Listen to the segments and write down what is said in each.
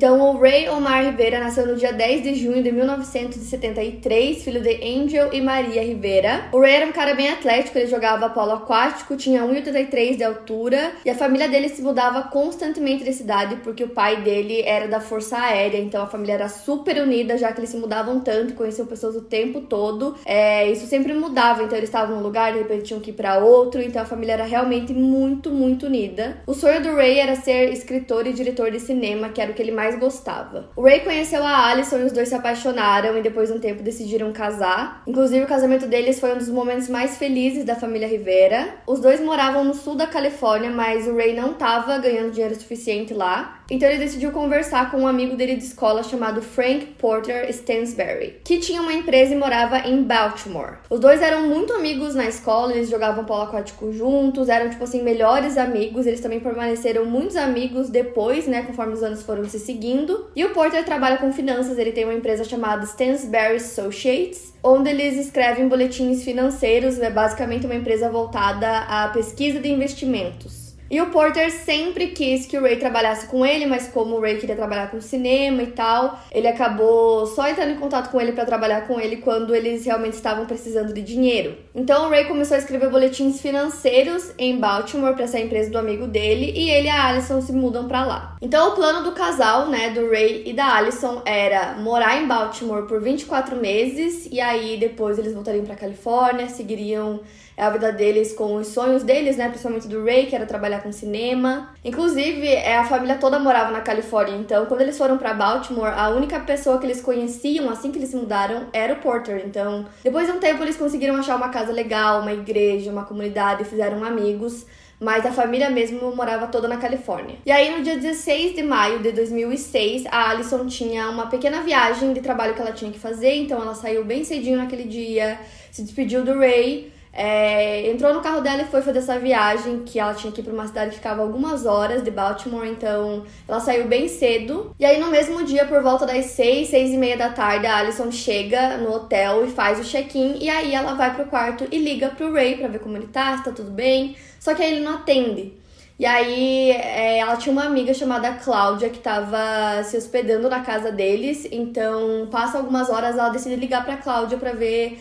Então, o Ray Omar Rivera nasceu no dia 10 de junho de 1973, filho de Angel e Maria Rivera. O Ray era um cara bem atlético, ele jogava polo aquático, tinha 1,83 de altura e a família dele se mudava constantemente de cidade porque o pai dele era da Força Aérea, então a família era super unida, já que eles se mudavam tanto, conheciam pessoas o tempo todo. É, isso sempre mudava, então eles estavam num lugar, de repente tinham que ir para outro, então a família era realmente muito, muito unida. O sonho do Ray era ser escritor e diretor de cinema, que era o que ele mais mais gostava. O Ray conheceu a Alison e os dois se apaixonaram e depois de um tempo decidiram casar. Inclusive, o casamento deles foi um dos momentos mais felizes da família Rivera. Os dois moravam no sul da Califórnia, mas o Ray não estava ganhando dinheiro suficiente lá. Então ele decidiu conversar com um amigo dele de escola chamado Frank Porter Stansberry, que tinha uma empresa e morava em Baltimore. Os dois eram muito amigos na escola, eles jogavam polo aquático juntos, eram tipo assim melhores amigos. Eles também permaneceram muitos amigos depois, né, conforme os anos foram se seguindo. E o Porter trabalha com finanças, ele tem uma empresa chamada Stansberry Associates, onde eles escrevem boletins financeiros, é basicamente uma empresa voltada à pesquisa de investimentos. E o Porter sempre quis que o Ray trabalhasse com ele, mas como o Ray queria trabalhar com cinema e tal, ele acabou só entrando em contato com ele para trabalhar com ele quando eles realmente estavam precisando de dinheiro. Então o Ray começou a escrever boletins financeiros em Baltimore para essa empresa do amigo dele e ele e a Alison se mudam para lá. Então o plano do casal, né, do Ray e da Alison era morar em Baltimore por 24 meses e aí depois eles voltariam para Califórnia, seguiriam a vida deles com os sonhos deles, né? Principalmente do Ray, que era trabalhar com cinema. Inclusive, é, a família toda morava na Califórnia, então quando eles foram para Baltimore, a única pessoa que eles conheciam assim que eles se mudaram era o Porter. Então, depois de um tempo, eles conseguiram achar uma casa legal, uma igreja, uma comunidade, fizeram amigos mas a família mesmo morava toda na Califórnia. E aí, no dia 16 de maio de 2006, a Alison tinha uma pequena viagem de trabalho que ela tinha que fazer, então ela saiu bem cedinho naquele dia, se despediu do Ray é, entrou no carro dela e foi fazer essa viagem que ela tinha que ir para uma cidade que ficava algumas horas de Baltimore, então ela saiu bem cedo. E aí no mesmo dia, por volta das seis, seis e meia da tarde, a Alison chega no hotel e faz o check-in e aí ela vai pro quarto e liga pro Ray para ver como ele tá, se tá tudo bem. Só que aí ele não atende. E aí é, ela tinha uma amiga chamada Cláudia que tava se hospedando na casa deles, então passa algumas horas ela decide ligar para Cláudia para ver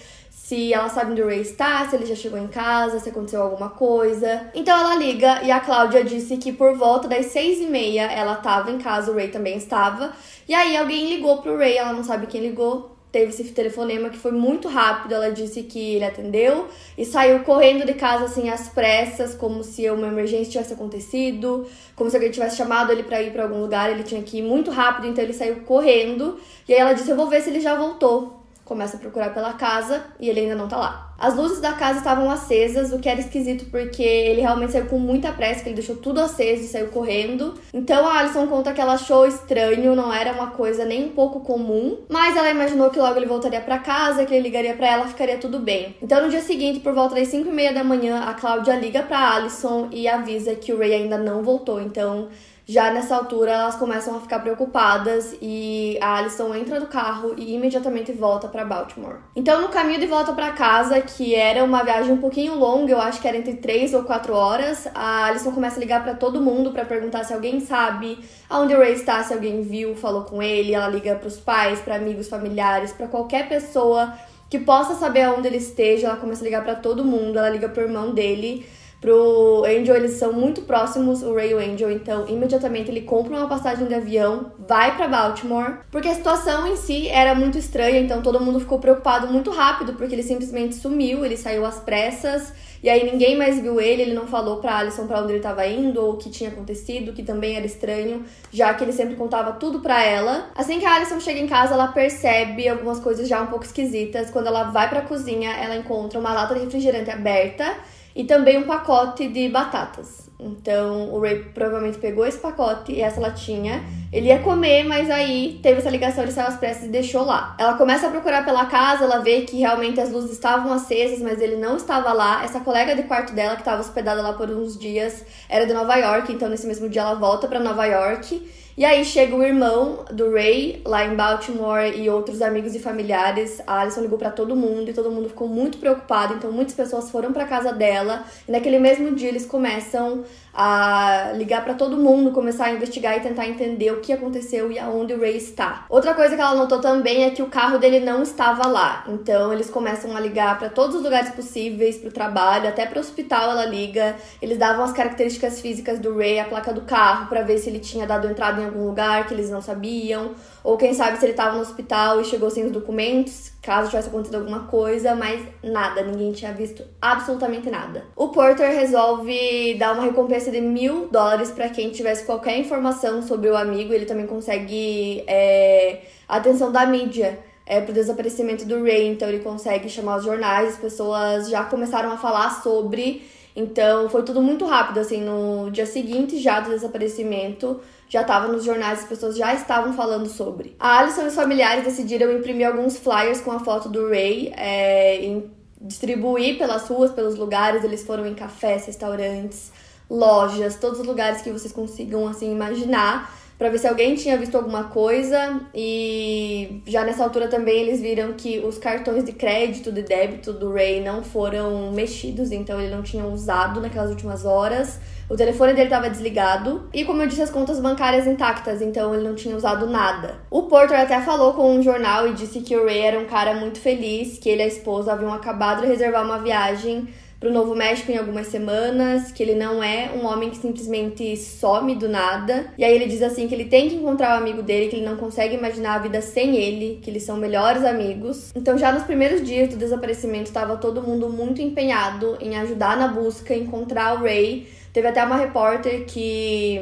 se ela sabe onde o Ray está, se ele já chegou em casa, se aconteceu alguma coisa. Então ela liga e a Cláudia disse que por volta das seis e meia ela estava em casa, o Ray também estava. E aí alguém ligou pro Ray, ela não sabe quem ligou. Teve esse telefonema que foi muito rápido. Ela disse que ele atendeu e saiu correndo de casa assim às pressas, como se uma emergência tivesse acontecido, como se alguém tivesse chamado ele para ir para algum lugar. Ele tinha que ir muito rápido, então ele saiu correndo. E aí ela disse: "Eu vou ver se ele já voltou" começa a procurar pela casa e ele ainda não tá lá. As luzes da casa estavam acesas, o que era esquisito porque ele realmente saiu com muita pressa, que ele deixou tudo aceso e saiu correndo. Então a Alison conta que ela achou estranho, não era uma coisa nem um pouco comum, mas ela imaginou que logo ele voltaria para casa, que ele ligaria para ela, ficaria tudo bem. Então no dia seguinte, por volta das 5 e meia da manhã, a Cláudia liga para Alison e avisa que o Ray ainda não voltou. Então já nessa altura, elas começam a ficar preocupadas e a Alison entra no carro e imediatamente volta para Baltimore. Então, no caminho de volta para casa, que era uma viagem um pouquinho longa, eu acho que era entre 3 ou 4 horas, a Alison começa a ligar para todo mundo para perguntar se alguém sabe aonde o Ray está, se alguém viu, falou com ele. Ela liga para os pais, para amigos, familiares, para qualquer pessoa que possa saber aonde ele esteja. Ela começa a ligar para todo mundo, ela liga pro irmão dele Pro Angel, eles são muito próximos, o Ray e o Angel, então imediatamente ele compra uma passagem de avião, vai para Baltimore, porque a situação em si era muito estranha, então todo mundo ficou preocupado muito rápido, porque ele simplesmente sumiu, ele saiu às pressas, e aí ninguém mais viu ele, ele não falou pra Alison pra onde ele estava indo ou o que tinha acontecido, que também era estranho, já que ele sempre contava tudo pra ela. Assim que a Alison chega em casa, ela percebe algumas coisas já um pouco esquisitas. Quando ela vai pra cozinha, ela encontra uma lata de refrigerante aberta e também um pacote de batatas. Então o Ray provavelmente pegou esse pacote e essa latinha. Ele ia comer, mas aí teve essa ligação, ele saiu às pressas e deixou lá. Ela começa a procurar pela casa, ela vê que realmente as luzes estavam acesas, mas ele não estava lá. Essa colega de quarto dela, que estava hospedada lá por uns dias, era de Nova York, então nesse mesmo dia ela volta para Nova York. E aí chega o irmão do Ray lá em Baltimore e outros amigos e familiares. A Alison ligou para todo mundo e todo mundo ficou muito preocupado, então muitas pessoas foram para casa dela. E naquele mesmo dia eles começam a ligar para todo mundo, começar a investigar e tentar entender o que aconteceu e aonde o Ray está. Outra coisa que ela notou também é que o carro dele não estava lá. Então eles começam a ligar para todos os lugares possíveis, para o trabalho, até para o hospital ela liga. Eles davam as características físicas do Ray, a placa do carro, para ver se ele tinha dado entrada em algum lugar que eles não sabiam, ou quem sabe se ele estava no hospital e chegou sem os documentos, caso tivesse acontecido alguma coisa, mas nada, ninguém tinha visto absolutamente nada. O Porter resolve dar uma recompensa de mil dólares para quem tivesse qualquer informação sobre o amigo. Ele também consegue é, a atenção da mídia. É, pro desaparecimento do Ray, então ele consegue chamar os jornais, as pessoas já começaram a falar sobre, então foi tudo muito rápido, assim, no dia seguinte já do desaparecimento, já estava nos jornais, as pessoas já estavam falando sobre. A Alison e os familiares decidiram imprimir alguns flyers com a foto do Ray, é, distribuir pelas ruas, pelos lugares. Eles foram em cafés, restaurantes, lojas, todos os lugares que vocês consigam assim imaginar para ver se alguém tinha visto alguma coisa e já nessa altura também eles viram que os cartões de crédito de débito do Ray não foram mexidos, então ele não tinha usado naquelas últimas horas. O telefone dele estava desligado e, como eu disse, as contas bancárias intactas, então ele não tinha usado nada. O Porter até falou com um jornal e disse que o Ray era um cara muito feliz, que ele e a esposa haviam acabado de reservar uma viagem para o Novo México em algumas semanas, que ele não é um homem que simplesmente some do nada. E aí ele diz assim que ele tem que encontrar o amigo dele, que ele não consegue imaginar a vida sem ele, que eles são melhores amigos. Então já nos primeiros dias do desaparecimento estava todo mundo muito empenhado em ajudar na busca, encontrar o Ray. Teve até uma repórter que,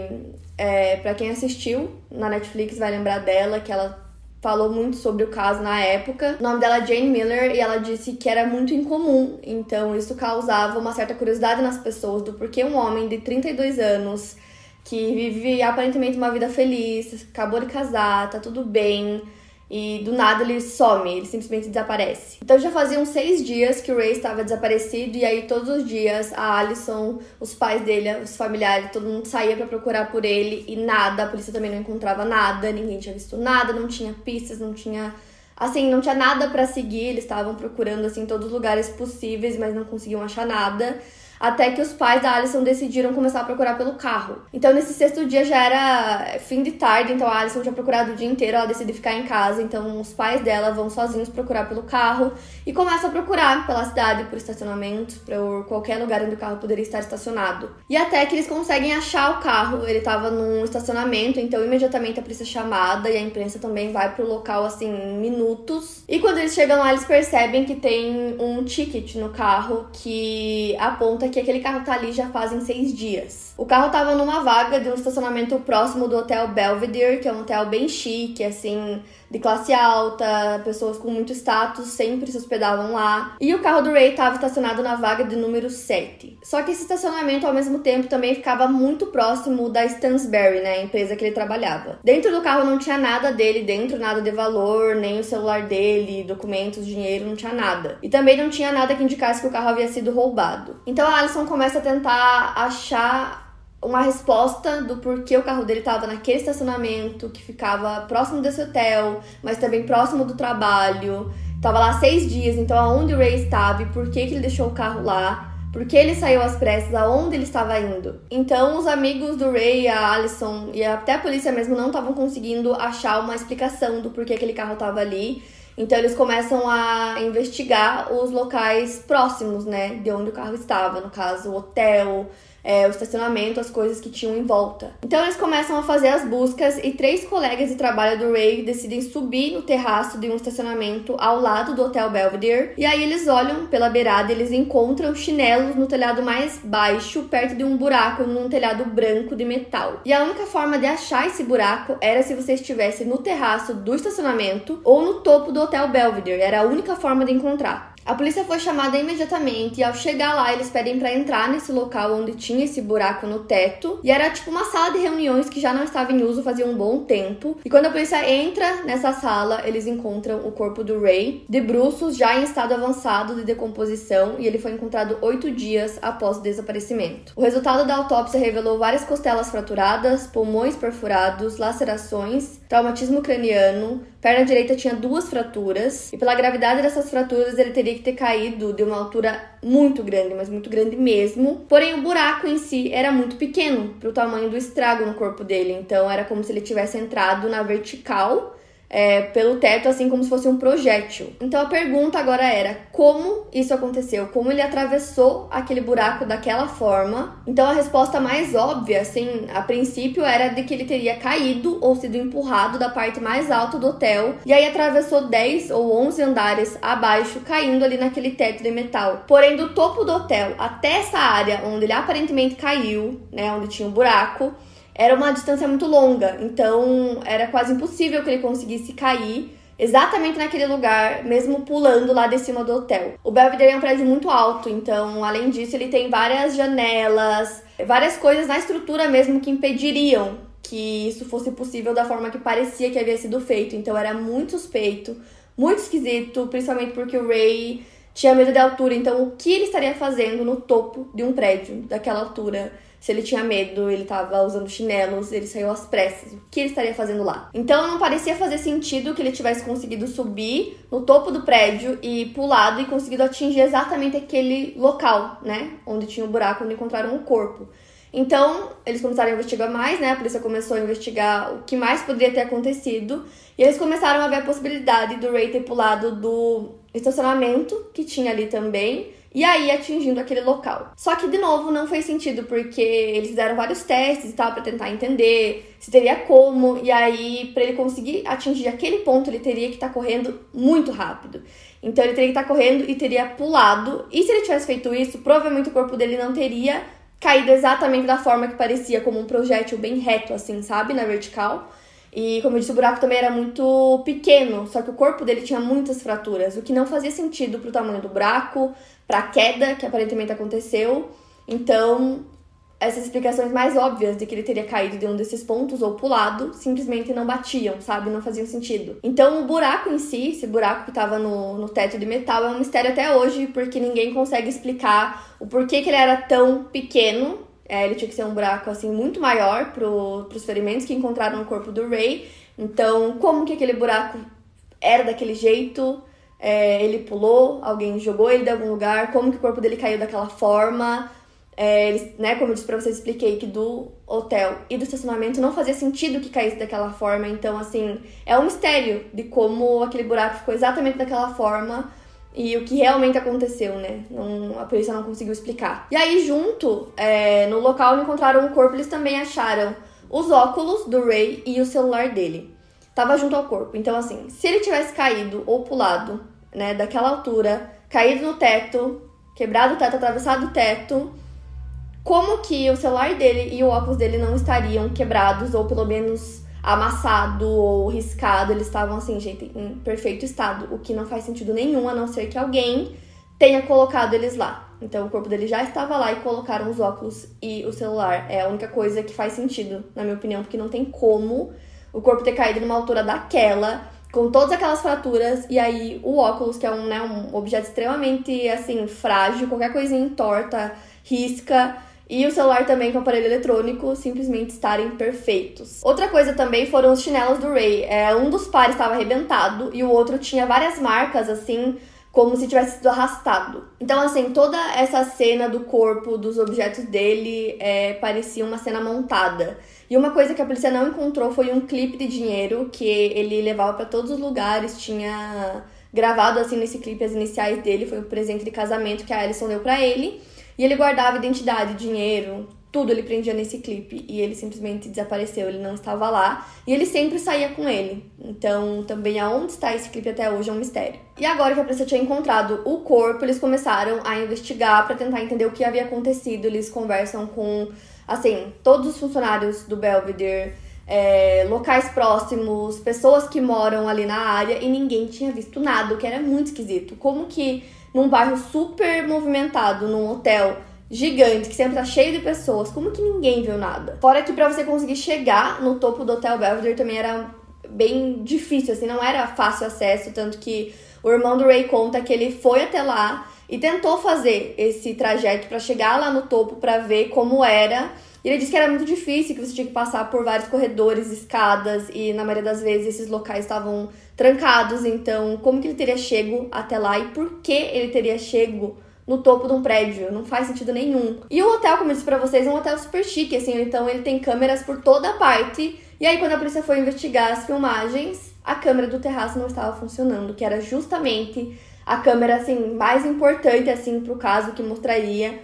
é, para quem assistiu na Netflix, vai lembrar dela, que ela falou muito sobre o caso na época. O nome dela é Jane Miller e ela disse que era muito incomum, então isso causava uma certa curiosidade nas pessoas do porquê um homem de 32 anos que vive aparentemente uma vida feliz, acabou de casar, tá tudo bem, e do nada ele some, ele simplesmente desaparece. Então já faziam seis dias que o Ray estava desaparecido e aí todos os dias a Alison, os pais dele, os familiares, todo mundo saía para procurar por ele e nada, a polícia também não encontrava nada, ninguém tinha visto nada, não tinha pistas, não tinha assim, não tinha nada para seguir, eles estavam procurando assim todos os lugares possíveis, mas não conseguiam achar nada até que os pais da Alison decidiram começar a procurar pelo carro. Então, nesse sexto dia já era fim de tarde, então a Alison tinha procurado o dia inteiro, ela decide ficar em casa, então os pais dela vão sozinhos procurar pelo carro e começam a procurar pela cidade, por estacionamentos, por qualquer lugar onde o carro poderia estar estacionado. E até que eles conseguem achar o carro, ele estava num estacionamento, então imediatamente a polícia é chamada e a imprensa também vai pro local assim em minutos. E quando eles chegam lá, eles percebem que tem um ticket no carro que aponta que aquele carro tá ali já fazem seis dias. O carro tava numa vaga de um estacionamento próximo do Hotel Belvedere, que é um hotel bem chique, assim, de classe alta, pessoas com muito status sempre se hospedavam lá. E o carro do Ray estava estacionado na vaga de número 7. Só que esse estacionamento, ao mesmo tempo, também ficava muito próximo da Stansberry, né, a empresa que ele trabalhava. Dentro do carro não tinha nada dele dentro, nada de valor, nem o celular dele, documentos, dinheiro, não tinha nada. E também não tinha nada que indicasse que o carro havia sido roubado. Então a Alison começa a tentar achar uma resposta do porquê o carro dele estava naquele estacionamento que ficava próximo desse hotel, mas também próximo do trabalho. Tava lá seis dias, então aonde o Ray estava e por que, que ele deixou o carro lá, por que ele saiu às pressas, aonde ele estava indo. Então os amigos do Ray, a Alison e até a polícia mesmo não estavam conseguindo achar uma explicação do porquê aquele carro estava ali. Então eles começam a investigar os locais próximos, né, de onde o carro estava, no caso, o hotel, é, o estacionamento, as coisas que tinham em volta. Então eles começam a fazer as buscas e três colegas de trabalho do Ray decidem subir no terraço de um estacionamento ao lado do Hotel Belvedere. E aí eles olham pela beirada e eles encontram chinelos no telhado mais baixo, perto de um buraco num telhado branco de metal. E a única forma de achar esse buraco era se você estivesse no terraço do estacionamento ou no topo do Hotel Belvedere. Era a única forma de encontrar. A polícia foi chamada imediatamente e ao chegar lá eles pedem para entrar nesse local onde tinha esse buraco no teto e era tipo uma sala de reuniões que já não estava em uso fazia um bom tempo. E quando a polícia entra nessa sala, eles encontram o corpo do Ray de bruços já em estado avançado de decomposição e ele foi encontrado oito dias após o desaparecimento. O resultado da autópsia revelou várias costelas fraturadas, pulmões perfurados, lacerações, traumatismo craniano, perna direita tinha duas fraturas e pela gravidade dessas fraturas ele teria que ter caído de uma altura muito grande, mas muito grande mesmo. Porém, o buraco em si era muito pequeno para o tamanho do estrago no corpo dele, então era como se ele tivesse entrado na vertical é, pelo teto, assim como se fosse um projétil. Então a pergunta agora era como isso aconteceu, como ele atravessou aquele buraco daquela forma. Então a resposta mais óbvia, assim, a princípio era de que ele teria caído ou sido empurrado da parte mais alta do hotel e aí atravessou 10 ou 11 andares abaixo, caindo ali naquele teto de metal. Porém, do topo do hotel até essa área onde ele aparentemente caiu, né, onde tinha um buraco, era uma distância muito longa, então era quase impossível que ele conseguisse cair exatamente naquele lugar, mesmo pulando lá de cima do hotel. O Belvedere é um prédio muito alto, então, além disso, ele tem várias janelas, várias coisas na estrutura mesmo que impediriam que isso fosse possível da forma que parecia que havia sido feito. Então, era muito suspeito, muito esquisito, principalmente porque o Ray tinha medo de altura. Então, o que ele estaria fazendo no topo de um prédio daquela altura? Se ele tinha medo, ele estava usando chinelos, ele saiu às pressas. O que ele estaria fazendo lá? Então não parecia fazer sentido que ele tivesse conseguido subir no topo do prédio e pulado e conseguido atingir exatamente aquele local, né? Onde tinha o um buraco onde encontraram o corpo. Então, eles começaram a investigar mais, né? A polícia começou a investigar o que mais poderia ter acontecido. E eles começaram a ver a possibilidade do Ray ter pulado do estacionamento que tinha ali também e aí atingindo aquele local. Só que de novo não fez sentido porque eles fizeram vários testes e tal para tentar entender se teria como e aí para ele conseguir atingir aquele ponto ele teria que estar tá correndo muito rápido. Então ele teria que estar tá correndo e teria pulado. E se ele tivesse feito isso, provavelmente o corpo dele não teria caído exatamente da forma que parecia como um projétil bem reto assim, sabe, na vertical. E como eu disse, o buraco também era muito pequeno, só que o corpo dele tinha muitas fraturas, o que não fazia sentido pro tamanho do buraco, para a queda que aparentemente aconteceu. Então, essas explicações mais óbvias de que ele teria caído de um desses pontos ou pulado simplesmente não batiam, sabe? Não faziam sentido. Então, o buraco em si, esse buraco que estava no, no teto de metal, é um mistério até hoje, porque ninguém consegue explicar o porquê que ele era tão pequeno. É, ele tinha que ser um buraco assim muito maior para os ferimentos que encontraram no corpo do Ray. Então, como que aquele buraco era daquele jeito? É, ele pulou, alguém jogou ele de algum lugar, como que o corpo dele caiu daquela forma. É, ele, né, como eu disse pra vocês, expliquei que do hotel e do estacionamento não fazia sentido que caísse daquela forma. Então, assim, é um mistério de como aquele buraco ficou exatamente daquela forma e o que realmente aconteceu, né? Não, a polícia não conseguiu explicar. E aí, junto, é, no local onde encontraram o corpo, eles também acharam os óculos do Ray e o celular dele estava junto ao corpo. Então, assim, se ele tivesse caído ou pulado, né, daquela altura, caído no teto, quebrado o teto, atravessado o teto, como que o celular dele e o óculos dele não estariam quebrados ou pelo menos amassado ou riscado? Eles estavam assim, gente, em perfeito estado, o que não faz sentido nenhum, a não ser que alguém tenha colocado eles lá. Então o corpo dele já estava lá e colocaram os óculos e o celular. É a única coisa que faz sentido, na minha opinião, porque não tem como o corpo ter caído numa altura daquela, com todas aquelas fraturas, e aí o óculos, que é um, né, um objeto extremamente, assim, frágil, qualquer coisinha entorta, risca, e o celular também com aparelho eletrônico simplesmente estarem perfeitos. Outra coisa também foram os chinelos do Ray. É, um dos pares estava arrebentado e o outro tinha várias marcas assim como se tivesse sido arrastado. Então, assim, toda essa cena do corpo, dos objetos dele, é, parecia uma cena montada. E uma coisa que a polícia não encontrou foi um clipe de dinheiro que ele levava para todos os lugares, tinha gravado assim nesse clipe as iniciais dele, foi um presente de casamento que a Alison deu para ele. E ele guardava identidade, dinheiro, tudo ele prendia nesse clipe e ele simplesmente desapareceu, ele não estava lá e ele sempre saía com ele. Então, também aonde está esse clipe até hoje é um mistério. E agora que a polícia tinha encontrado o corpo, eles começaram a investigar para tentar entender o que havia acontecido. Eles conversam com, assim, todos os funcionários do Belvedere, é, locais próximos, pessoas que moram ali na área e ninguém tinha visto nada, o que era muito esquisito. Como que num bairro super movimentado, num hotel gigante, que sempre tá cheio de pessoas, como que ninguém viu nada? Fora que para você conseguir chegar no topo do Hotel Belvedere também era bem difícil, assim, não era fácil acesso, tanto que o irmão do Ray conta que ele foi até lá e tentou fazer esse trajeto para chegar lá no topo para ver como era e ele disse que era muito difícil, que você tinha que passar por vários corredores, escadas, e na maioria das vezes esses locais estavam trancados. Então, como que ele teria chego até lá e por que ele teria chego no topo de um prédio? Não faz sentido nenhum. E o hotel, como eu disse pra vocês, é um hotel super chique, assim, então ele tem câmeras por toda parte. E aí, quando a polícia foi investigar as filmagens, a câmera do terraço não estava funcionando, que era justamente a câmera, assim, mais importante, assim, pro caso que mostraria.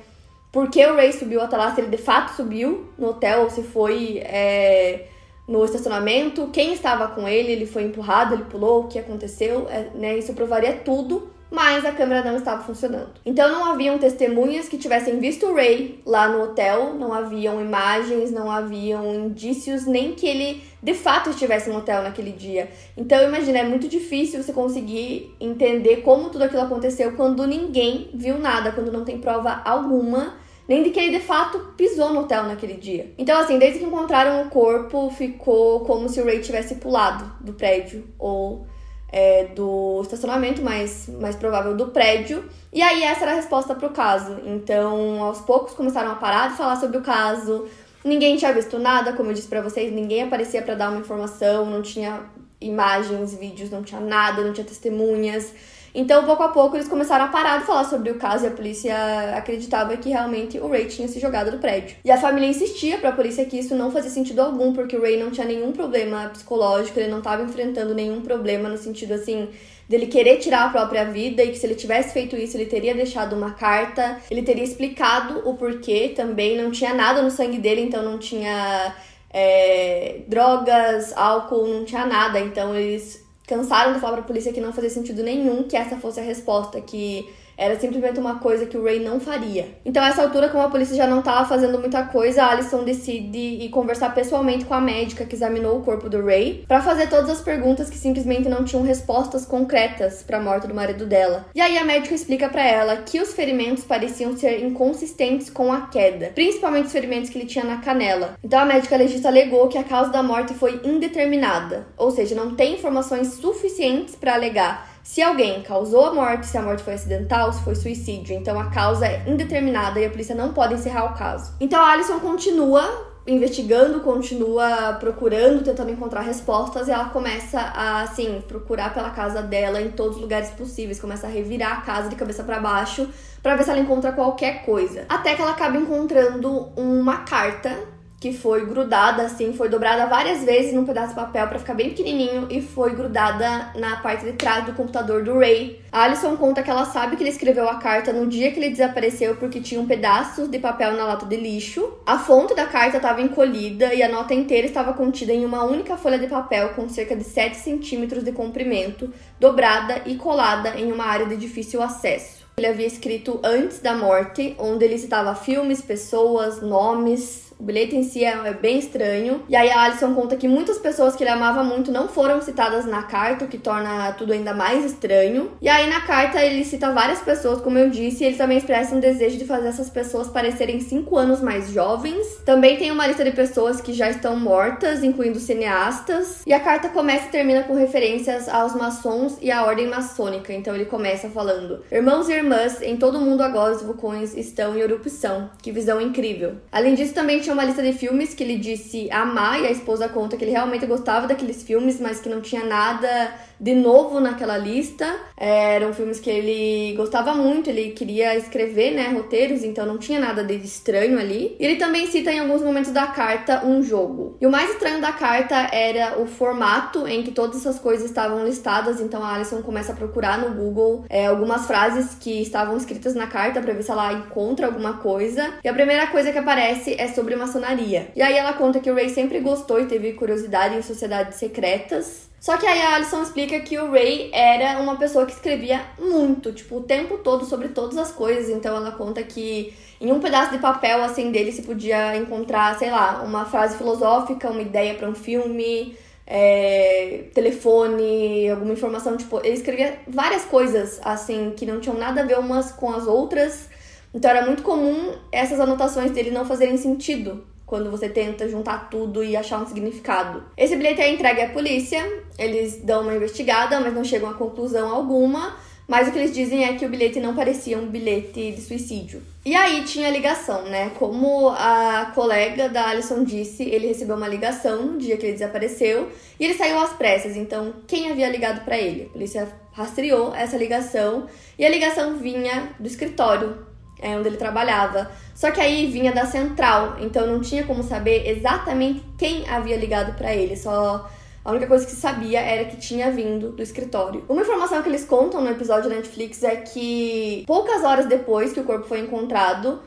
Porque o Ray subiu até lá, se ele de fato subiu no hotel ou se foi é, no estacionamento, quem estava com ele, ele foi empurrado, ele pulou, o que aconteceu, é, né? Isso provaria tudo, mas a câmera não estava funcionando. Então não haviam testemunhas que tivessem visto o Ray lá no hotel, não haviam imagens, não haviam indícios, nem que ele de fato estivesse no hotel naquele dia. Então imagina, é muito difícil você conseguir entender como tudo aquilo aconteceu quando ninguém viu nada, quando não tem prova alguma nem de que ele de fato pisou no hotel naquele dia. Então, assim, desde que encontraram o corpo, ficou como se o Ray tivesse pulado do prédio ou é, do estacionamento, mais, mais provável do prédio. E aí, essa era a resposta pro caso. Então, aos poucos começaram a parar de falar sobre o caso. Ninguém tinha visto nada, como eu disse para vocês, ninguém aparecia para dar uma informação, não tinha imagens, vídeos, não tinha nada, não tinha testemunhas. Então, pouco a pouco, eles começaram a parar de falar sobre o caso e a polícia acreditava que realmente o Ray tinha se jogado do prédio. E a família insistia para a polícia que isso não fazia sentido algum, porque o Ray não tinha nenhum problema psicológico, ele não estava enfrentando nenhum problema no sentido assim dele querer tirar a própria vida e que se ele tivesse feito isso, ele teria deixado uma carta, ele teria explicado o porquê também, não tinha nada no sangue dele, então não tinha é, drogas, álcool, não tinha nada, então eles cansaram de falar pra polícia que não fazia sentido nenhum que essa fosse a resposta, que era simplesmente uma coisa que o Ray não faria. Então, a essa altura, como a polícia já não estava fazendo muita coisa, Alison decide ir conversar pessoalmente com a médica que examinou o corpo do Ray para fazer todas as perguntas que simplesmente não tinham respostas concretas para a morte do marido dela. E aí a médica explica para ela que os ferimentos pareciam ser inconsistentes com a queda, principalmente os ferimentos que ele tinha na canela. Então a médica legista alegou que a causa da morte foi indeterminada, ou seja, não tem informações suficientes para alegar se alguém causou a morte, se a morte foi acidental, se foi suicídio. Então a causa é indeterminada e a polícia não pode encerrar o caso. Então a Alison continua investigando, continua procurando, tentando encontrar respostas e ela começa a assim procurar pela casa dela em todos os lugares possíveis, começa a revirar a casa de cabeça para baixo para ver se ela encontra qualquer coisa. Até que ela acaba encontrando uma carta que foi grudada assim, foi dobrada várias vezes num pedaço de papel para ficar bem pequenininho e foi grudada na parte de trás do computador do Ray. A Alison conta que ela sabe que ele escreveu a carta no dia que ele desapareceu porque tinha um pedaço de papel na lata de lixo. A fonte da carta estava encolhida e a nota inteira estava contida em uma única folha de papel com cerca de 7 centímetros de comprimento, dobrada e colada em uma área de difícil acesso. Ele havia escrito antes da morte, onde ele citava filmes, pessoas, nomes, o bilhete em si é, é, bem estranho. E aí a Alison conta que muitas pessoas que ele amava muito não foram citadas na carta, o que torna tudo ainda mais estranho. E aí na carta ele cita várias pessoas, como eu disse, e ele também expressa um desejo de fazer essas pessoas parecerem cinco anos mais jovens. Também tem uma lista de pessoas que já estão mortas, incluindo cineastas. E a carta começa e termina com referências aos maçons e à ordem maçônica. Então ele começa falando: Irmãos e irmãs, em todo o mundo agora os vulcões estão em erupção. Que visão incrível. Além disso, também tinha uma lista de filmes que ele disse amar e a esposa conta que ele realmente gostava daqueles filmes, mas que não tinha nada de novo naquela lista. É, eram filmes que ele gostava muito, ele queria escrever, né, roteiros, então não tinha nada de estranho ali. E ele também cita em alguns momentos da carta um jogo. E o mais estranho da carta era o formato em que todas essas coisas estavam listadas, então a Alison começa a procurar no Google é, algumas frases que estavam escritas na carta para ver se ela encontra alguma coisa. E a primeira coisa que aparece é sobre maçonaria. E aí ela conta que o Ray sempre gostou e teve curiosidade em sociedades secretas Só que aí a Alison explica que o Ray era uma pessoa que escrevia muito, tipo, o tempo todo sobre todas as coisas. Então ela conta que em um pedaço de papel assim dele se podia encontrar, sei lá, uma frase filosófica, uma ideia para um filme, é, telefone, alguma informação, tipo, ele escrevia várias coisas assim que não tinham nada a ver umas com as outras. Então era muito comum essas anotações dele não fazerem sentido quando você tenta juntar tudo e achar um significado. Esse bilhete é entregue à polícia, eles dão uma investigada, mas não chegam a conclusão alguma. Mas o que eles dizem é que o bilhete não parecia um bilhete de suicídio. E aí tinha ligação, né? Como a colega da Alison disse, ele recebeu uma ligação no dia que ele desapareceu e ele saiu às pressas. Então, quem havia ligado para ele? A polícia rastreou essa ligação e a ligação vinha do escritório é, onde ele trabalhava. Só que aí vinha da central, então não tinha como saber exatamente quem havia ligado para ele. Só a única coisa que se sabia era que tinha vindo do escritório. Uma informação que eles contam no episódio da Netflix é que poucas horas depois que o corpo foi encontrado,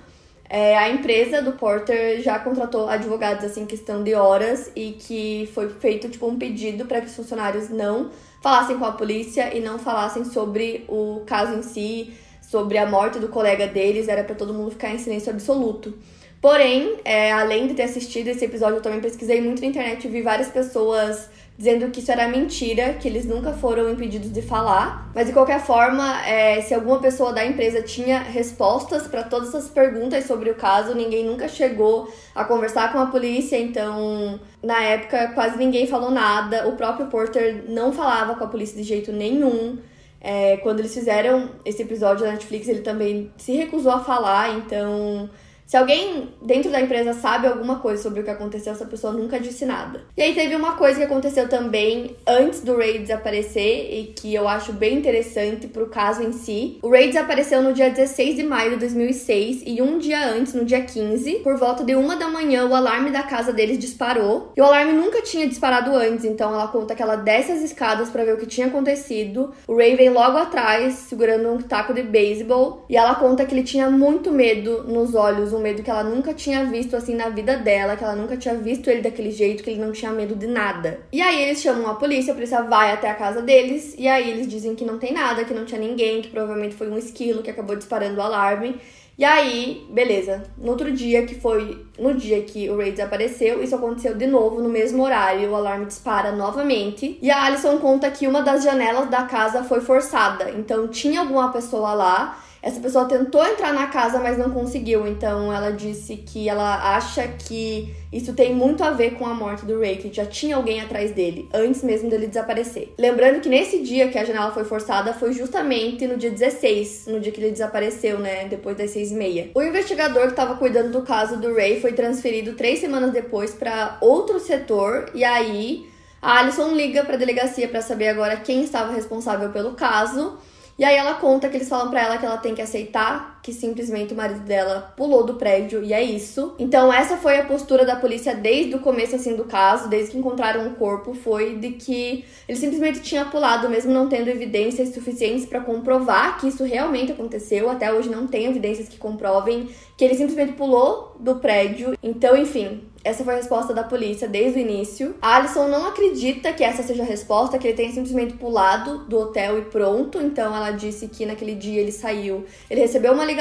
é, a empresa do Porter já contratou advogados assim questão de horas e que foi feito tipo um pedido para que os funcionários não falassem com a polícia e não falassem sobre o caso em si, sobre a morte do colega deles, era para todo mundo ficar em silêncio absoluto. Porém, é, além de ter assistido esse episódio, eu também pesquisei muito na internet e vi várias pessoas dizendo que isso era mentira, que eles nunca foram impedidos de falar. Mas de qualquer forma, é, se alguma pessoa da empresa tinha respostas para todas essas perguntas sobre o caso, ninguém nunca chegou a conversar com a polícia, então na época quase ninguém falou nada. O próprio Porter não falava com a polícia de jeito nenhum. É, quando eles fizeram esse episódio da Netflix, ele também se recusou a falar, então se alguém dentro da empresa sabe alguma coisa sobre o que aconteceu, essa pessoa nunca disse nada. E aí teve uma coisa que aconteceu também antes do Ray desaparecer e que eu acho bem interessante pro caso em si. O Ray desapareceu no dia 16 de maio de 2006 e um dia antes, no dia 15, por volta de uma da manhã, o alarme da casa deles disparou. E o alarme nunca tinha disparado antes, então ela conta que ela desce as escadas para ver o que tinha acontecido. O Ray vem logo atrás, segurando um taco de beisebol, e ela conta que ele tinha muito medo nos olhos um medo que ela nunca tinha visto assim na vida dela, que ela nunca tinha visto ele daquele jeito, que ele não tinha medo de nada. E aí eles chamam a polícia, a polícia vai até a casa deles e aí eles dizem que não tem nada, que não tinha ninguém, que provavelmente foi um esquilo que acabou disparando o alarme. E aí, beleza. No outro dia, que foi no dia que o Ray desapareceu, isso aconteceu de novo no mesmo horário. O alarme dispara novamente. E a Alison conta que uma das janelas da casa foi forçada. Então tinha alguma pessoa lá essa pessoa tentou entrar na casa, mas não conseguiu. Então ela disse que ela acha que isso tem muito a ver com a morte do Ray, que já tinha alguém atrás dele, antes mesmo dele desaparecer. Lembrando que nesse dia que a janela foi forçada foi justamente no dia 16, no dia que ele desapareceu, né? Depois das seis e meia. O investigador que estava cuidando do caso do Ray foi transferido três semanas depois para outro setor, e aí a Alison liga para a delegacia para saber agora quem estava responsável pelo caso. E aí ela conta que eles falam para ela que ela tem que aceitar que simplesmente o marido dela pulou do prédio e é isso. Então essa foi a postura da polícia desde o começo assim do caso, desde que encontraram o corpo, foi de que ele simplesmente tinha pulado mesmo não tendo evidências suficientes para comprovar que isso realmente aconteceu. Até hoje não tem evidências que comprovem que ele simplesmente pulou do prédio. Então, enfim, essa foi a resposta da polícia desde o início. A Alison não acredita que essa seja a resposta, que ele tenha simplesmente pulado do hotel e pronto. Então ela disse que naquele dia ele saiu, ele recebeu uma ligação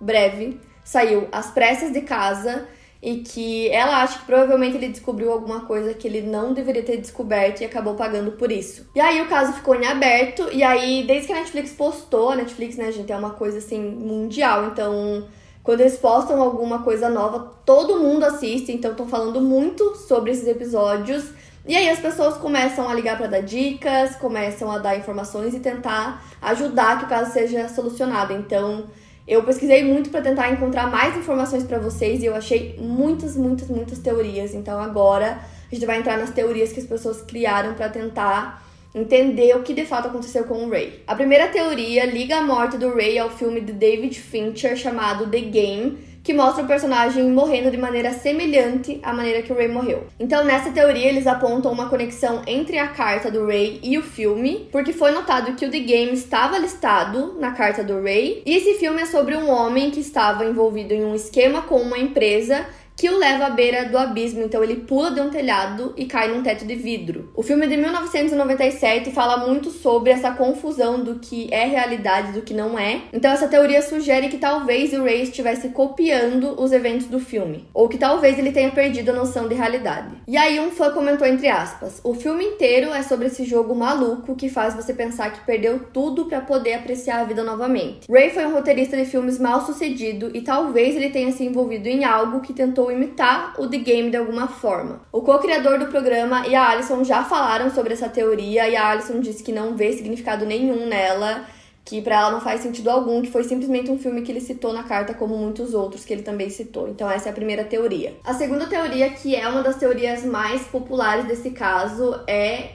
breve, saiu às pressas de casa e que ela acha que provavelmente ele descobriu alguma coisa que ele não deveria ter descoberto e acabou pagando por isso. E aí o caso ficou em aberto e aí desde que a Netflix postou, a Netflix, né, gente, é uma coisa assim mundial, então quando eles postam alguma coisa nova, todo mundo assiste, então estão falando muito sobre esses episódios. E aí as pessoas começam a ligar para dar dicas, começam a dar informações e tentar ajudar que o caso seja solucionado. Então, eu pesquisei muito para tentar encontrar mais informações para vocês e eu achei muitas, muitas, muitas teorias. Então, agora a gente vai entrar nas teorias que as pessoas criaram para tentar entender o que de fato aconteceu com o Ray. A primeira teoria liga a morte do Ray ao filme de David Fincher chamado The Game, que mostra o personagem morrendo de maneira semelhante à maneira que o Ray morreu. Então, nessa teoria, eles apontam uma conexão entre a carta do Ray e o filme, porque foi notado que o The Game estava listado na carta do Ray, e esse filme é sobre um homem que estava envolvido em um esquema com uma empresa que o leva à beira do abismo, então ele pula de um telhado e cai num teto de vidro. O filme é de 1997 fala muito sobre essa confusão do que é realidade do que não é. Então essa teoria sugere que talvez o Ray estivesse copiando os eventos do filme, ou que talvez ele tenha perdido a noção de realidade. E aí um fã comentou entre aspas: "O filme inteiro é sobre esse jogo maluco que faz você pensar que perdeu tudo para poder apreciar a vida novamente. Ray foi um roteirista de filmes mal sucedido e talvez ele tenha se envolvido em algo que tentou imitar o The Game de alguma forma. O co-criador do programa e a Alison já falaram sobre essa teoria e a Alison disse que não vê significado nenhum nela que para ela não faz sentido algum, que foi simplesmente um filme que ele citou na carta como muitos outros que ele também citou. Então essa é a primeira teoria. A segunda teoria, que é uma das teorias mais populares desse caso, é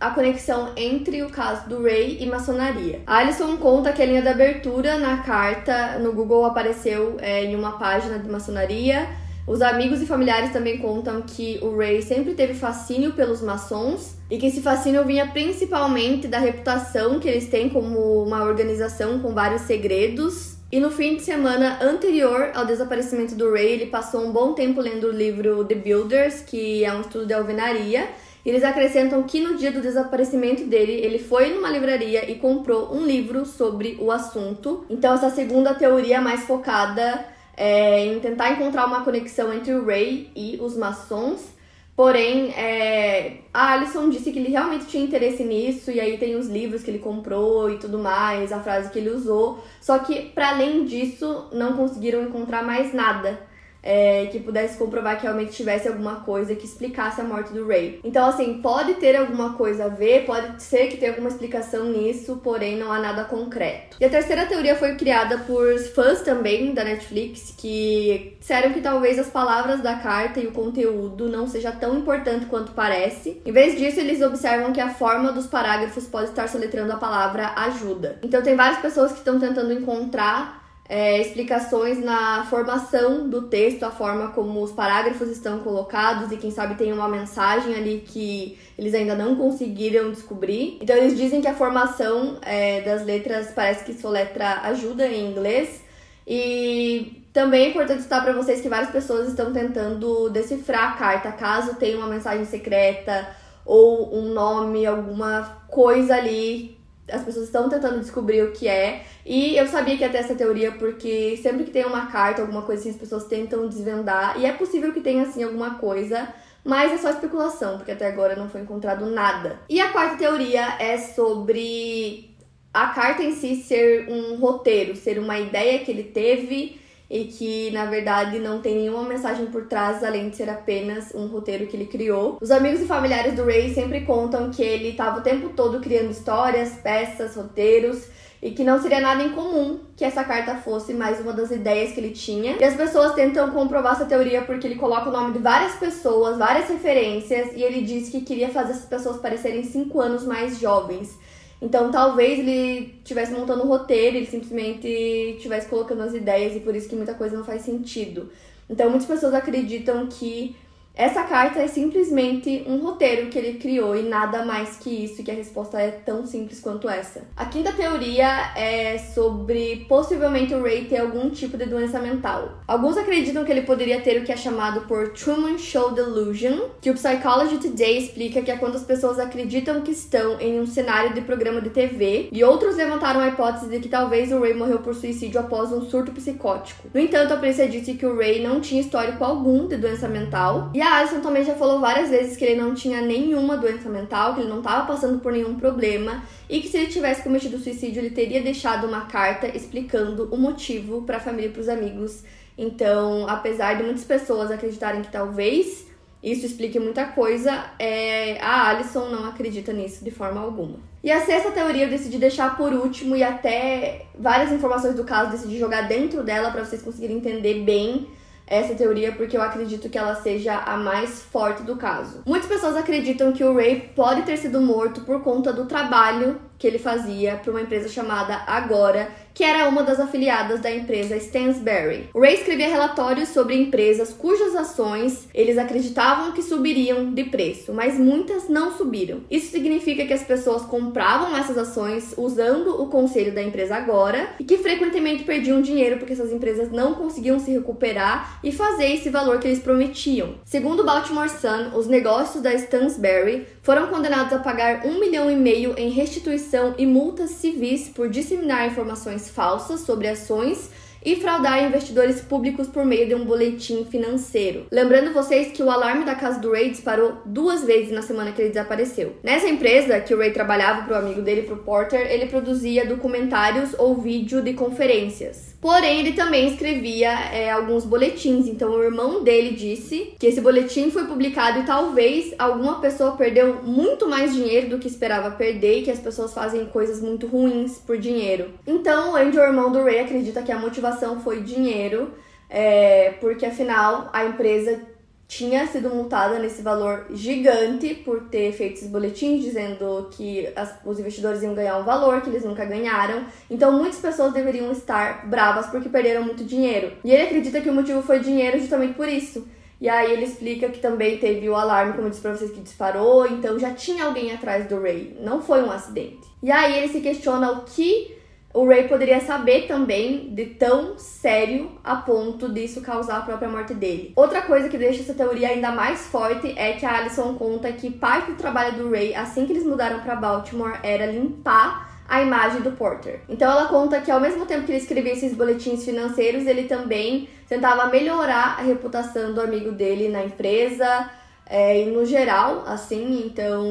a conexão entre o caso do Ray e maçonaria. A Alison conta que a linha de abertura na carta no Google apareceu é, em uma página de maçonaria. Os amigos e familiares também contam que o Ray sempre teve fascínio pelos maçons e que esse fascínio vinha principalmente da reputação que eles têm como uma organização com vários segredos. E no fim de semana anterior ao desaparecimento do Ray, ele passou um bom tempo lendo o livro The Builders, que é um estudo de alvenaria eles acrescentam que no dia do desaparecimento dele, ele foi numa livraria e comprou um livro sobre o assunto. Então, essa segunda teoria mais focada é, em tentar encontrar uma conexão entre o Ray e os maçons. Porém, é, a Alison disse que ele realmente tinha interesse nisso, e aí tem os livros que ele comprou e tudo mais, a frase que ele usou. Só que, para além disso, não conseguiram encontrar mais nada é, que pudesse comprovar que realmente tivesse alguma coisa que explicasse a morte do Ray. Então, assim, pode ter alguma coisa a ver, pode ser que tenha alguma explicação nisso, porém não há nada concreto. E a terceira teoria foi criada por fãs também da Netflix que disseram que talvez as palavras da carta e o conteúdo não seja tão importante quanto parece. Em vez disso, eles observam que a forma dos parágrafos pode estar soletrando a palavra ajuda. Então, tem várias pessoas que estão tentando encontrar é, explicações na formação do texto, a forma como os parágrafos estão colocados e quem sabe tem uma mensagem ali que eles ainda não conseguiram descobrir. Então eles dizem que a formação é, das letras parece que soletra ajuda em inglês e também é importante citar para vocês que várias pessoas estão tentando decifrar a carta caso tenha uma mensagem secreta ou um nome, alguma coisa ali as pessoas estão tentando descobrir o que é. E eu sabia que ia ter essa teoria porque sempre que tem uma carta, alguma coisa assim, as pessoas tentam desvendar. E é possível que tenha, assim, alguma coisa. Mas é só especulação, porque até agora não foi encontrado nada. E a quarta teoria é sobre a carta em si ser um roteiro, ser uma ideia que ele teve e que na verdade não tem nenhuma mensagem por trás além de ser apenas um roteiro que ele criou. Os amigos e familiares do Ray sempre contam que ele estava o tempo todo criando histórias, peças, roteiros e que não seria nada incomum que essa carta fosse mais uma das ideias que ele tinha. E as pessoas tentam comprovar essa teoria porque ele coloca o nome de várias pessoas, várias referências, e ele diz que queria fazer essas pessoas parecerem cinco anos mais jovens. Então talvez ele estivesse montando um roteiro, ele simplesmente estivesse colocando as ideias e por isso que muita coisa não faz sentido. Então muitas pessoas acreditam que essa carta é simplesmente um roteiro que ele criou e nada mais que isso, que a resposta é tão simples quanto essa. A quinta teoria é sobre possivelmente o Ray ter algum tipo de doença mental. Alguns acreditam que ele poderia ter o que é chamado por Truman Show Delusion, que o Psychology Today explica que é quando as pessoas acreditam que estão em um cenário de programa de TV, e outros levantaram a hipótese de que talvez o Ray morreu por suicídio após um surto psicótico. No entanto, a polícia disse que o Ray não tinha histórico algum de doença mental, e a Alison também já falou várias vezes que ele não tinha nenhuma doença mental, que ele não estava passando por nenhum problema e que se ele tivesse cometido suicídio, ele teria deixado uma carta explicando o motivo para a família e para os amigos. Então, apesar de muitas pessoas acreditarem que talvez isso explique muita coisa, é... a Alison não acredita nisso de forma alguma. E a sexta teoria eu decidi deixar por último e até várias informações do caso decidi jogar dentro dela para vocês conseguirem entender bem essa teoria porque eu acredito que ela seja a mais forte do caso. Muitas pessoas acreditam que o Ray pode ter sido morto por conta do trabalho que ele fazia para uma empresa chamada Agora, que era uma das afiliadas da empresa Stansberry. Ray escrevia relatórios sobre empresas cujas ações eles acreditavam que subiriam de preço, mas muitas não subiram. Isso significa que as pessoas compravam essas ações usando o conselho da empresa agora e que frequentemente perdiam dinheiro porque essas empresas não conseguiam se recuperar e fazer esse valor que eles prometiam. Segundo o Baltimore Sun, os negócios da Stansberry foram condenados a pagar um milhão e meio em restituição e multas civis por disseminar informações falsas sobre ações e fraudar investidores públicos por meio de um boletim financeiro. Lembrando vocês que o alarme da casa do Ray disparou duas vezes na semana que ele desapareceu. Nessa empresa que o Ray trabalhava para o amigo dele, para o Porter, ele produzia documentários ou vídeo de conferências. Porém, ele também escrevia é, alguns boletins. Então, o irmão dele disse que esse boletim foi publicado e talvez alguma pessoa perdeu muito mais dinheiro do que esperava perder e que as pessoas fazem coisas muito ruins por dinheiro. Então, o Andy, o irmão do Ray, acredita que a motivação foi dinheiro, é, porque afinal a empresa tinha sido multada nesse valor gigante por ter feito esses boletins dizendo que as, os investidores iam ganhar um valor que eles nunca ganharam. Então muitas pessoas deveriam estar bravas porque perderam muito dinheiro. E ele acredita que o motivo foi dinheiro justamente por isso. E aí ele explica que também teve o alarme, como eu disse pra vocês, que disparou, então já tinha alguém atrás do Ray. Não foi um acidente. E aí ele se questiona o que o Ray poderia saber também de tão sério a ponto disso causar a própria morte dele. Outra coisa que deixa essa teoria ainda mais forte é que a Alison conta que parte do trabalho do Ray, assim que eles mudaram para Baltimore, era limpar a imagem do Porter. Então ela conta que ao mesmo tempo que ele escrevia esses boletins financeiros, ele também tentava melhorar a reputação do amigo dele na empresa, é, e no geral, assim, então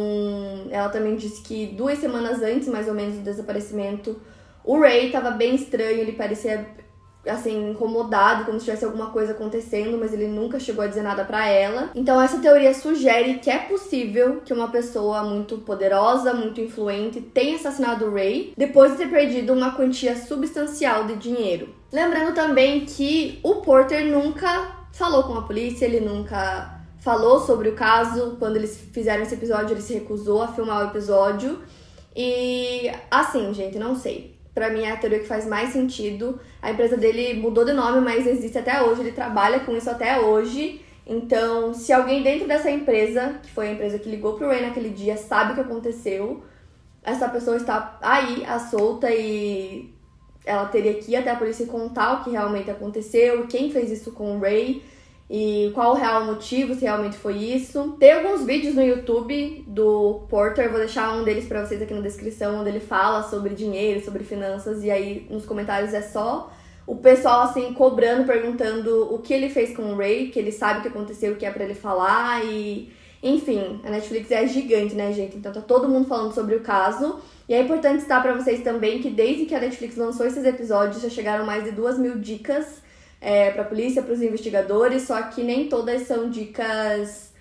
ela também disse que duas semanas antes, mais ou menos, do desaparecimento, o Ray tava bem estranho, ele parecia assim, incomodado, como se tivesse alguma coisa acontecendo, mas ele nunca chegou a dizer nada para ela. Então essa teoria sugere que é possível que uma pessoa muito poderosa, muito influente, tenha assassinado o Ray depois de ter perdido uma quantia substancial de dinheiro. Lembrando também que o Porter nunca falou com a polícia, ele nunca falou sobre o caso. Quando eles fizeram esse episódio, ele se recusou a filmar o episódio. E assim, gente, não sei para mim é a teoria que faz mais sentido. A empresa dele mudou de nome, mas existe até hoje, ele trabalha com isso até hoje. Então, se alguém dentro dessa empresa, que foi a empresa que ligou pro Ray naquele dia, sabe o que aconteceu, essa pessoa está aí, à solta, e ela teria que ir até a polícia contar o que realmente aconteceu, quem fez isso com o Ray e qual o real motivo, se realmente foi isso. Tem alguns vídeos no YouTube do Porter, vou deixar um deles para vocês aqui na descrição, onde ele fala sobre dinheiro, sobre finanças, e aí nos comentários é só o pessoal assim cobrando, perguntando o que ele fez com o Ray, que ele sabe o que aconteceu, o que é para ele falar e enfim, a Netflix é gigante, né, gente? Então tá todo mundo falando sobre o caso. E é importante citar para vocês também que desde que a Netflix lançou esses episódios já chegaram mais de duas mil dicas é, para a polícia, para os investigadores, só que nem todas são dicas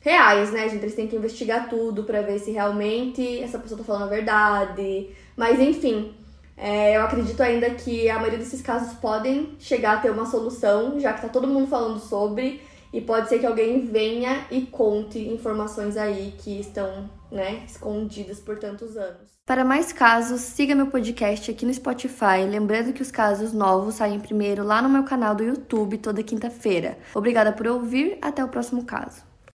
reais, né, gente? Eles têm que investigar tudo para ver se realmente essa pessoa tá falando a verdade. Mas enfim, é, eu acredito ainda que a maioria desses casos podem chegar a ter uma solução, já que tá todo mundo falando sobre, e pode ser que alguém venha e conte informações aí que estão, né, escondidas por tantos anos. Para mais casos, siga meu podcast aqui no Spotify. Lembrando que os casos novos saem primeiro lá no meu canal do YouTube toda quinta-feira. Obrigada por ouvir, até o próximo caso.